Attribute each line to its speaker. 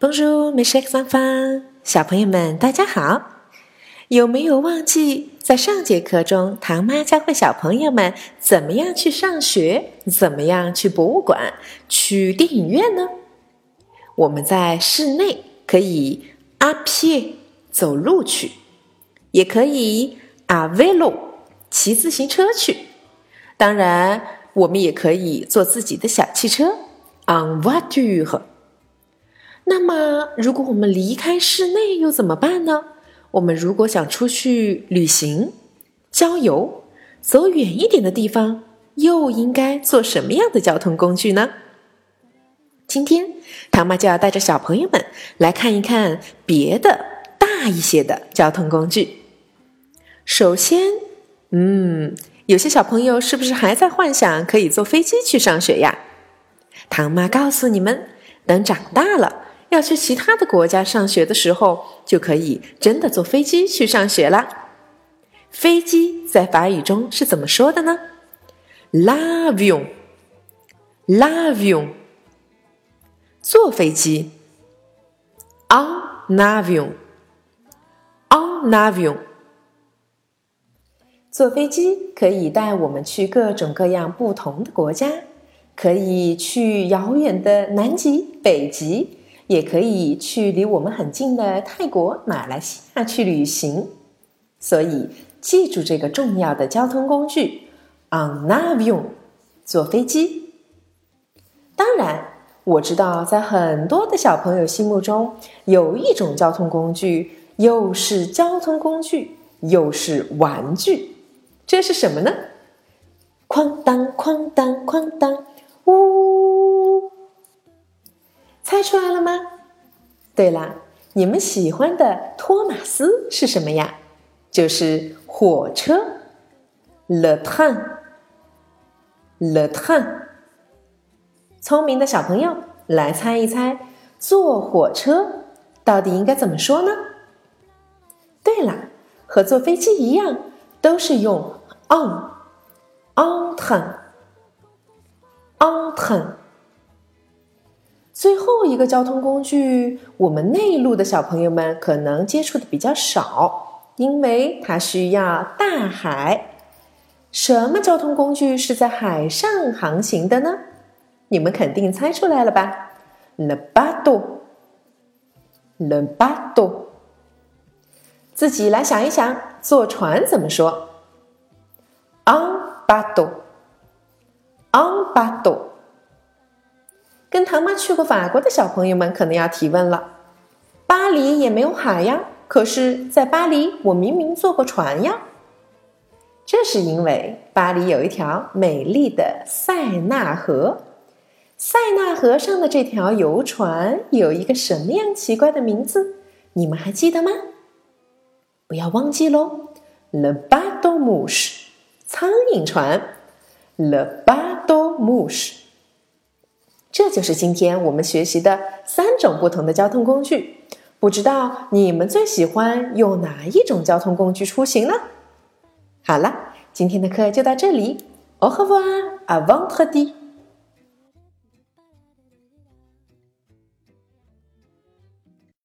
Speaker 1: Bonjour, mes chers enfants，小朋友们，大家好。有没有忘记在上节课中，唐妈教会小朋友们怎么样去上学，怎么样去博物馆、去电影院呢？我们在室内可以阿撇走路去，也可以阿维路骑自行车去。当然，我们也可以坐自己的小汽车 on voiture。那么，如果我们离开室内又怎么办呢？我们如果想出去旅行、郊游、走远一点的地方，又应该坐什么样的交通工具呢？今天，唐妈就要带着小朋友们来看一看别的大一些的交通工具。首先，嗯，有些小朋友是不是还在幻想可以坐飞机去上学呀？唐妈告诉你们，等长大了。要去其他的国家上学的时候，就可以真的坐飞机去上学了。飞机在法语中是怎么说的呢？L'avion，l'avion，坐飞机。En avion，en avion，坐飞机可以带我们去各种各样不同的国家，可以去遥远的南极、北极。也可以去离我们很近的泰国、马来西亚去旅行，所以记住这个重要的交通工具，en avion，坐飞机。当然，我知道在很多的小朋友心目中，有一种交通工具又是交通工具又是玩具，这是什么呢？哐当哐当哐当，猜出来了吗？对了，你们喜欢的托马斯是什么呀？就是火车，le train，le train。聪明的小朋友，来猜一猜，坐火车到底应该怎么说呢？对了，和坐飞机一样，都是用 on，on train，on train。最后一个交通工具，我们内陆的小朋友们可能接触的比较少，因为它需要大海。什么交通工具是在海上航行的呢？你们肯定猜出来了吧？Le b a t o l e b a t o。自己来想一想，坐船怎么说？Un b a t o On b a t o e。跟唐妈去过法国的小朋友们可能要提问了：巴黎也没有海呀，可是，在巴黎我明明坐过船呀。这是因为巴黎有一条美丽的塞纳河，塞纳河上的这条游船有一个什么样奇怪的名字？你们还记得吗？不要忘记喽，Le bateau mouche，苍蝇船，Lebato mouche。这就是今天我们学习的三种不同的交通工具。不知道你们最喜欢用哪一种交通工具出行呢？好了，今天的课就到这里。Au revoir, à vendredi。